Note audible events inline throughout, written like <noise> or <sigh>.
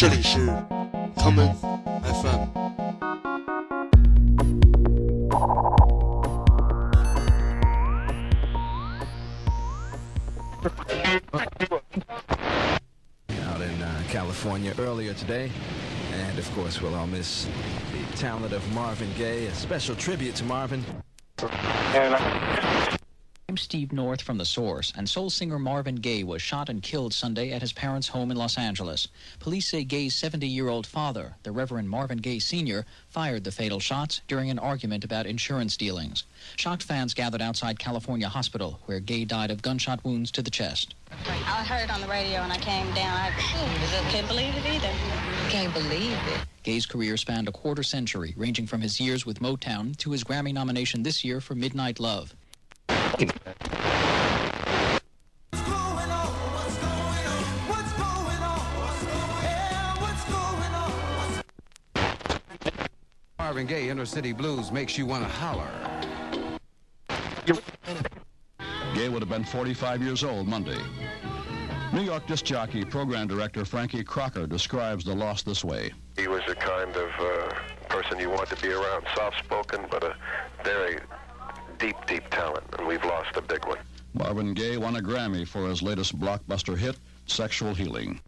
这里是 common FM。out in uh, California earlier today. And of course, we'll all miss the talent of Marvin Gaye. A special tribute to Marvin. I'm Steve North from The Source, and soul singer Marvin Gaye was shot and killed Sunday at his parents' home in Los Angeles. Police say Gaye's 70 year old father, the Reverend Marvin Gaye Sr., fired the fatal shots during an argument about insurance dealings. Shocked fans gathered outside California Hospital, where Gaye died of gunshot wounds to the chest. I heard on the radio and I came down. I couldn't believe it either. Can't believe it. Gaye's career spanned a quarter century, ranging from his years with Motown to his Grammy nomination this year for Midnight Love. Marvin Gaye, Inner City Blues makes you want to holler. Gay would have been 45 years old Monday. New York disc jockey program director Frankie Crocker describes the loss this way. He was the kind of uh, person you want to be around, soft-spoken, but a very deep, deep talent, and we've lost a big one. Marvin Gaye won a Grammy for his latest blockbuster hit, Sexual Healing.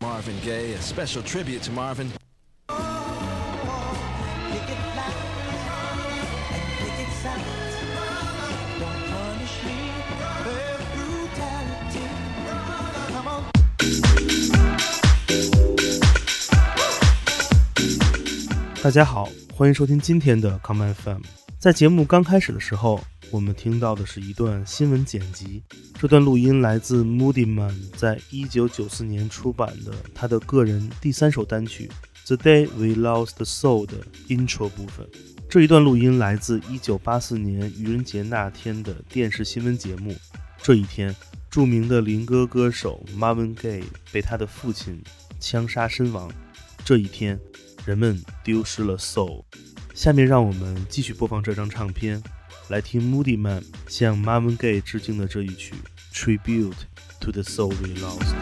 Marvin Gaye, a special tribute to Marvin. Come on. 大家好， 欢迎收听今天的 Come FM。在节目刚开始的时候，我们听到的是一段新闻剪辑。这段录音来自 Moody Man 在一九九四年出版的他的个人第三首单曲《The Day We Lost Soul》的 intro 部分。这一段录音来自一九八四年愚人节那天的电视新闻节目。这一天，著名的灵歌歌手 Marvin Gaye 被他的父亲枪杀身亡。这一天。人们丢失了 soul。下面让我们继续播放这张唱片，来听 Moody Man 向 Marvin Gaye 致敬的这一曲《Tribute to the Soul We Lost》。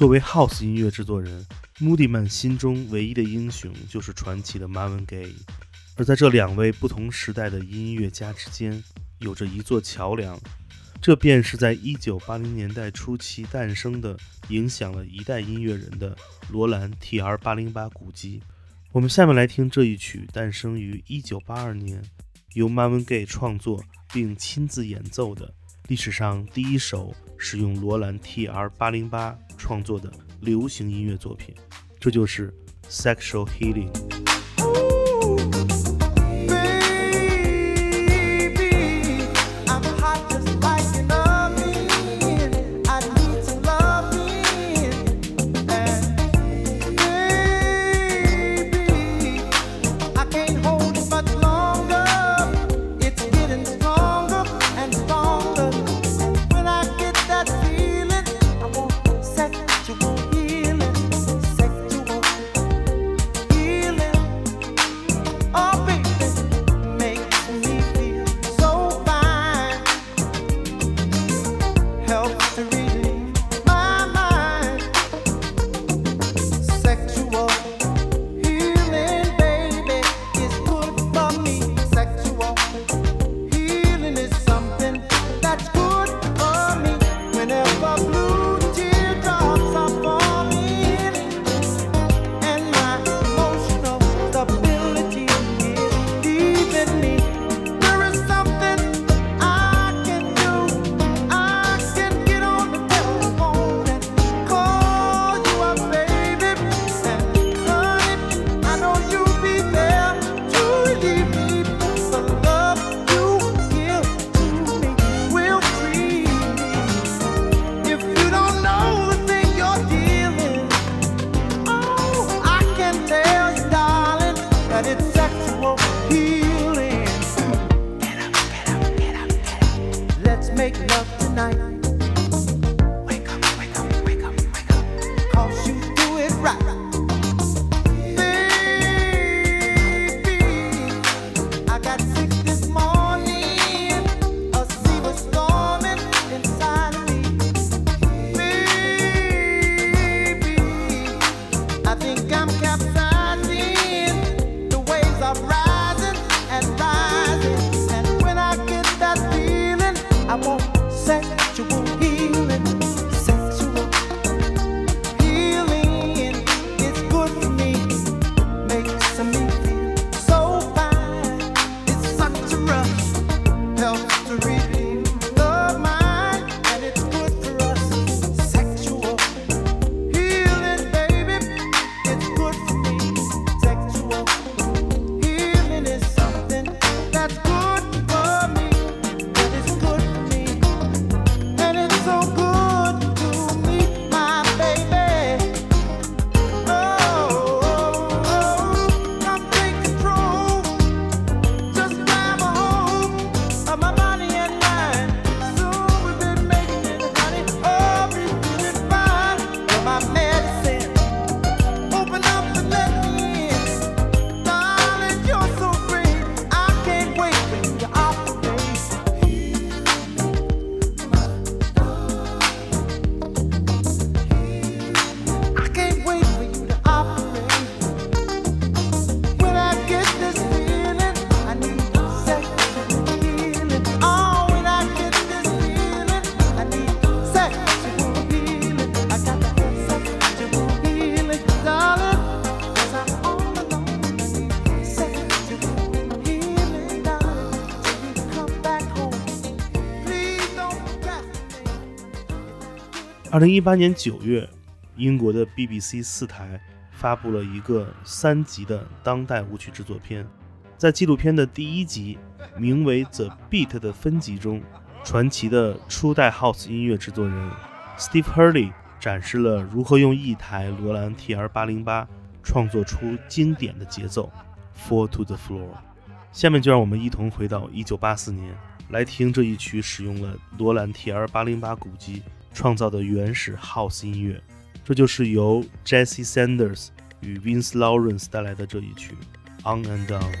作为 House 音乐制作人，Moody Man 心中唯一的英雄就是传奇的 Marvin Gaye。而在这两位不同时代的音乐家之间，有着一座桥梁，这便是在1980年代初期诞生的、影响了一代音乐人的罗兰 TR-808 鼓机。我们下面来听这一曲诞生于1982年，由 Marvin Gaye 创作并亲自演奏的历史上第一首使用罗兰 TR-808 创作的流行音乐作品，这就是《Sexual Healing》。二零一八年九月，英国的 BBC 四台发布了一个三集的当代舞曲制作片。在纪录片的第一集，名为《The Beat》的分集中，传奇的初代 House 音乐制作人 Steve Hurley 展示了如何用一台罗兰 TR 八零八创作出经典的节奏《Fall to the Floor》。下面就让我们一同回到一九八四年，来听这一曲使用了罗兰 TR 八零八鼓机。创造的原始 House 音乐，这就是由 Jesse Sanders 与 Vince Lawrence 带来的这一曲《On and On》。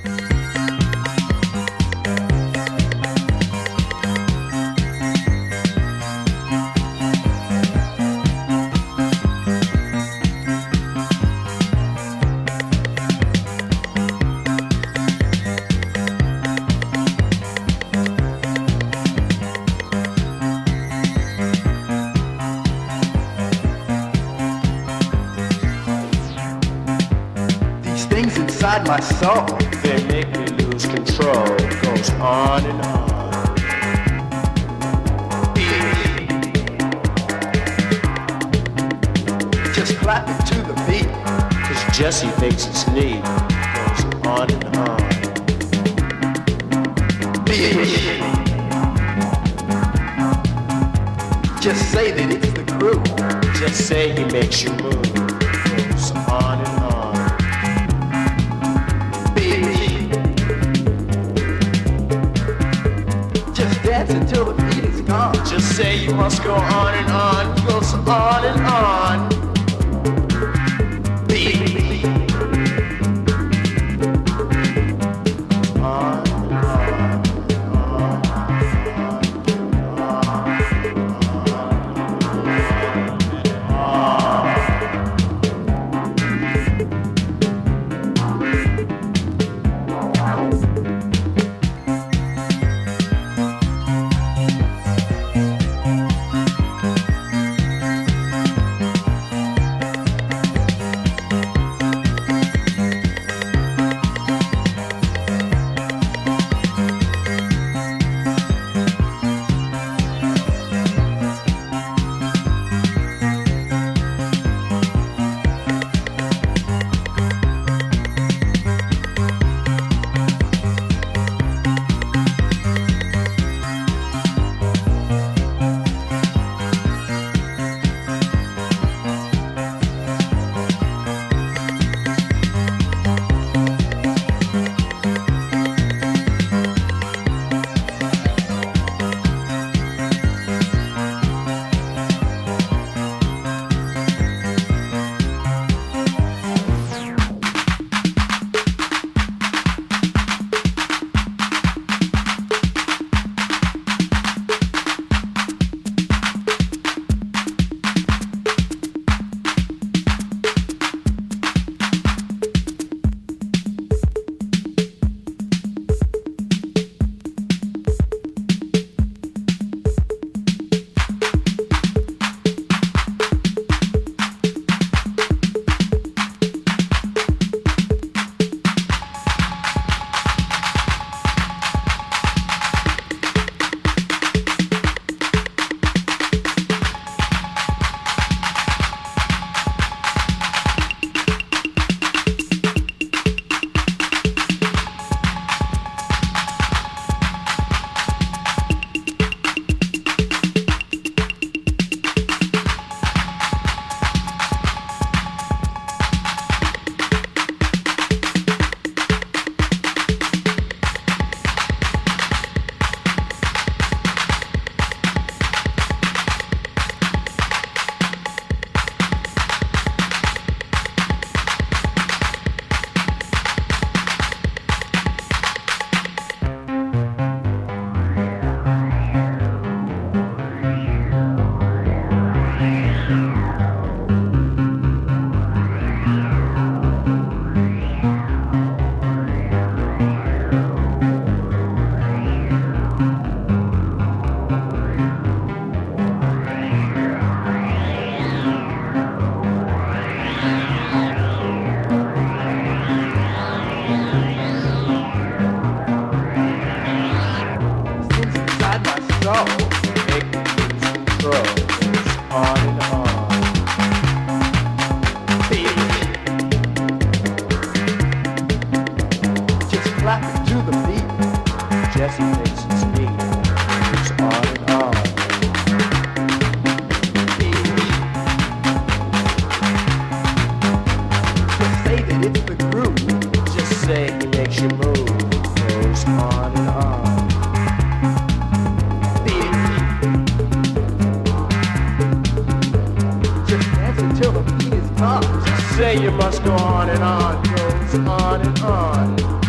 To the beat. Cause Jesse thinks it's neat. Goes on and on. Beat. <laughs> Just say that it's the crew. Just say he makes you move. Goes on and on. Beat. Just dance until the beat is gone. Just say you must go on and on. Goes on and on. Say you must go on and on. Goes on and on.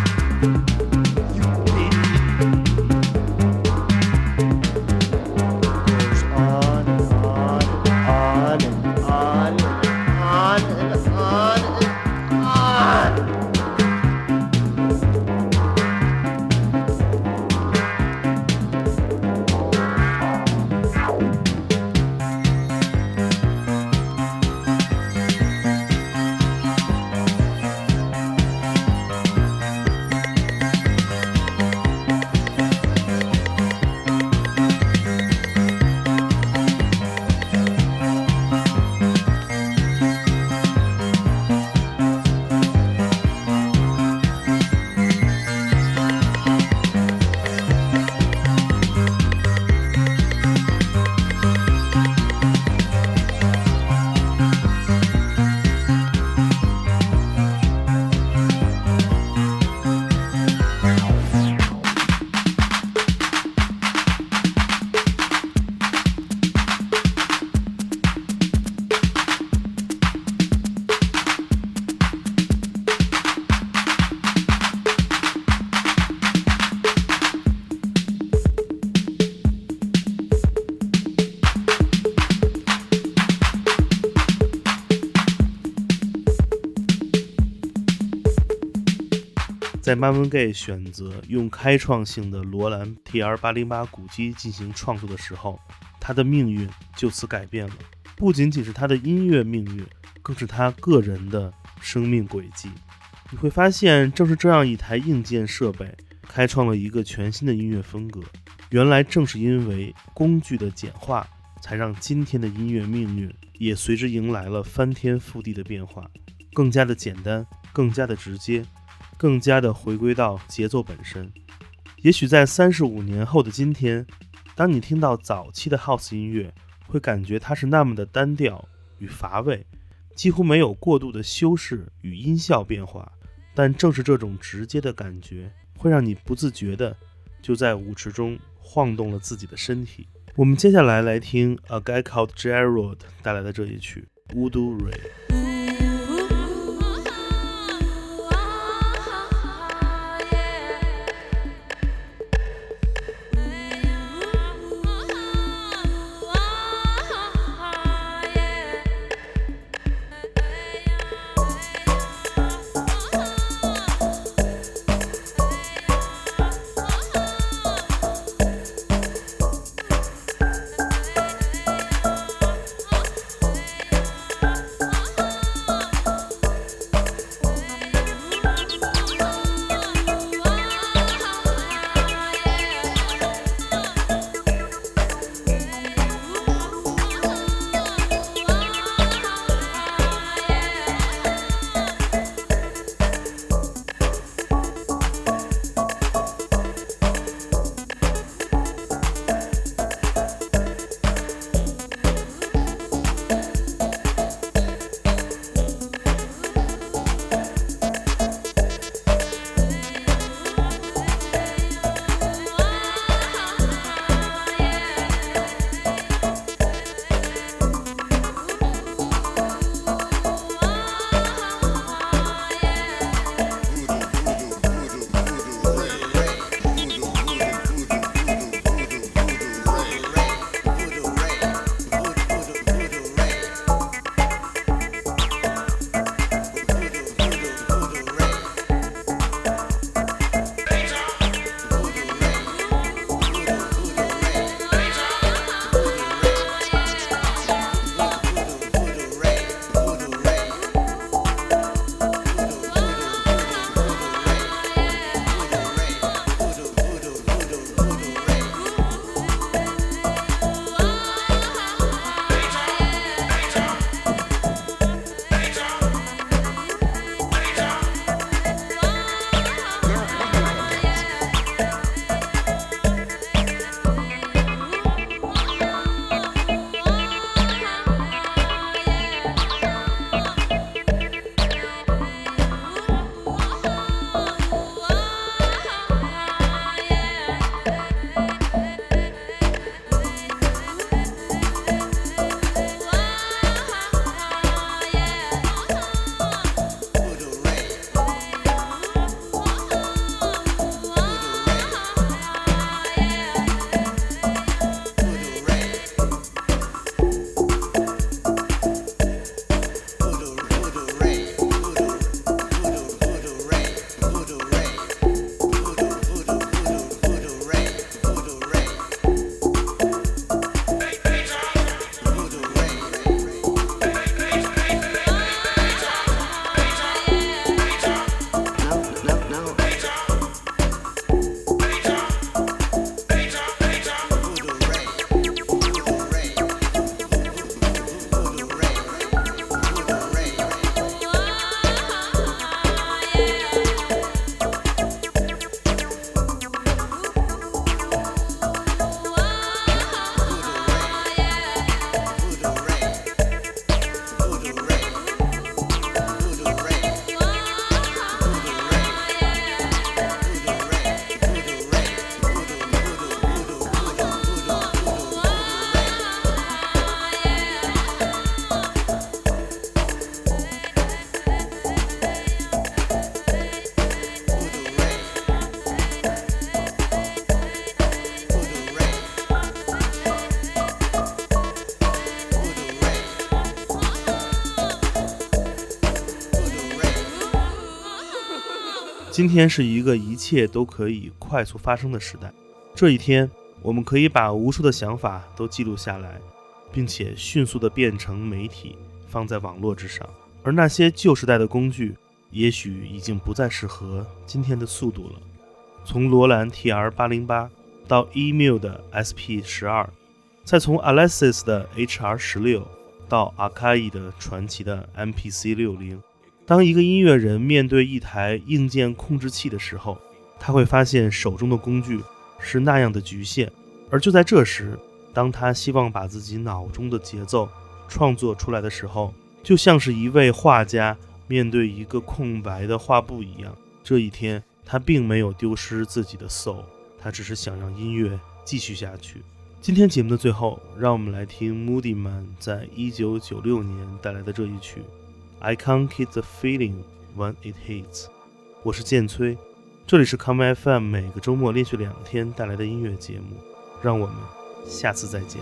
Marvin Gay 选择用开创性的罗兰 TR-808 鼓机进行创作的时候，他的命运就此改变了。不仅仅是他的音乐命运，更是他个人的生命轨迹。你会发现，正是这样一台硬件设备，开创了一个全新的音乐风格。原来正是因为工具的简化，才让今天的音乐命运也随之迎来了翻天覆地的变化，更加的简单，更加的直接。更加的回归到节奏本身。也许在三十五年后的今天，当你听到早期的 House 音乐，会感觉它是那么的单调与乏味，几乎没有过度的修饰与音效变化。但正是这种直接的感觉，会让你不自觉的就在舞池中晃动了自己的身体。我们接下来来听 A Guy Called Gerald 带来的这一曲 Voodoo Ray。今天是一个一切都可以快速发生的时代。这一天，我们可以把无数的想法都记录下来，并且迅速地变成媒体，放在网络之上。而那些旧时代的工具，也许已经不再适合今天的速度了。从罗兰 TR 八零八到 EMU 的 SP 十二，再从 Alexis 的 HR 十六到 Akai 的传奇的 MPC 六零。当一个音乐人面对一台硬件控制器的时候，他会发现手中的工具是那样的局限。而就在这时，当他希望把自己脑中的节奏创作出来的时候，就像是一位画家面对一个空白的画布一样。这一天，他并没有丢失自己的 soul，他只是想让音乐继续下去。今天节目的最后，让我们来听 Moody Man 在一九九六年带来的这一曲。I can't keep the feeling when it hits。我是剑崔，这里是 Come FM，每个周末连续两天带来的音乐节目，让我们下次再见。